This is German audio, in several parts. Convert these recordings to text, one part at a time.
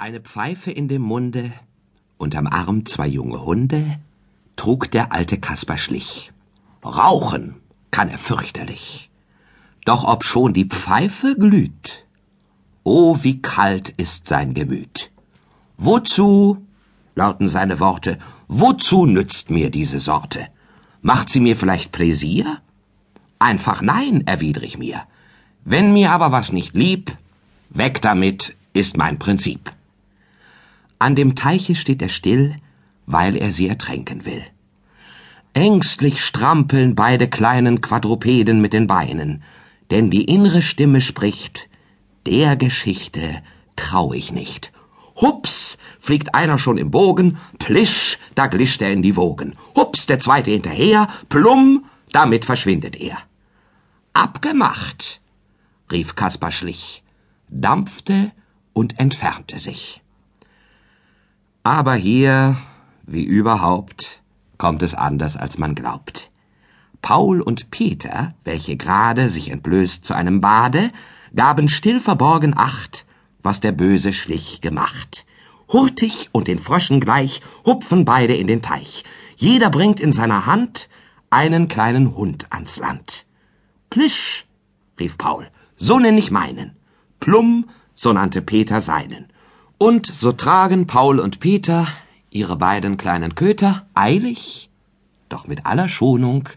Eine Pfeife in dem Munde, unterm Arm zwei junge Hunde, trug der alte Kasper Schlich. Rauchen kann er fürchterlich. Doch ob schon die Pfeife glüht, oh, wie kalt ist sein Gemüt. Wozu, lauten seine Worte, wozu nützt mir diese Sorte? Macht sie mir vielleicht Pläsier? Einfach nein, erwidr ich mir. Wenn mir aber was nicht lieb, weg damit ist mein Prinzip. An dem Teiche steht er still, weil er sie ertränken will. Ängstlich strampeln beide kleinen Quadrupeden mit den Beinen, denn die innere Stimme spricht, der Geschichte trau ich nicht. Hups, fliegt einer schon im Bogen, plisch, da glischt er in die Wogen. Hups, der zweite hinterher, plumm, damit verschwindet er. Abgemacht, rief Kaspar Schlich, dampfte und entfernte sich. Aber hier, wie überhaupt, kommt es anders, als man glaubt. Paul und Peter, welche gerade sich entblößt zu einem Bade, gaben still verborgen Acht, was der böse Schlich gemacht. Hurtig und den Fröschen gleich hupfen beide in den Teich. Jeder bringt in seiner Hand einen kleinen Hund ans Land. Plisch, rief Paul, so nenn ich meinen. Plumm, so nannte Peter seinen. Und so tragen Paul und Peter ihre beiden kleinen Köter eilig, doch mit aller Schonung,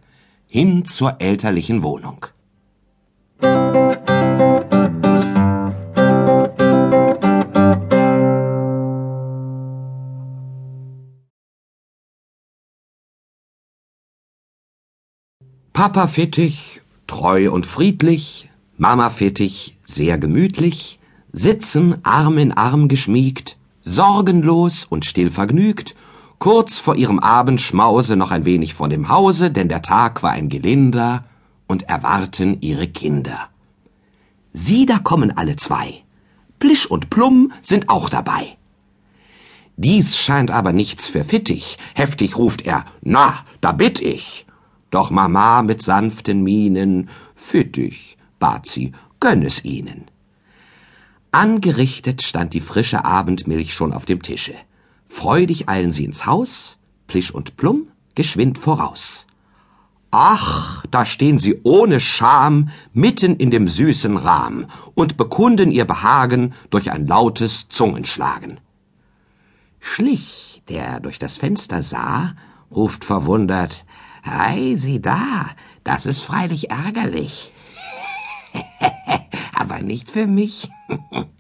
hin zur elterlichen Wohnung. Papa Fittich, treu und friedlich, Mama Fittich, sehr gemütlich, sitzen Arm in Arm geschmiegt, sorgenlos und still vergnügt, kurz vor ihrem Abendschmause noch ein wenig vor dem Hause, denn der Tag war ein gelinder, und erwarten ihre Kinder. Sieh, da kommen alle zwei. Plisch und Plumm sind auch dabei. Dies scheint aber nichts für Fittich. Heftig ruft er, na, da bitt ich. Doch Mama mit sanften Mienen, Fittich, bat sie, gönn es ihnen. Angerichtet stand die frische Abendmilch schon auf dem Tische. Freudig eilen sie ins Haus, Plisch und Plumm geschwind voraus. Ach, da stehen sie ohne Scham mitten in dem süßen Rahm und bekunden ihr Behagen durch ein lautes Zungenschlagen. Schlich, der durch das Fenster sah, ruft verwundert, Ei, sieh da, das ist freilich ärgerlich. Aber nicht für mich.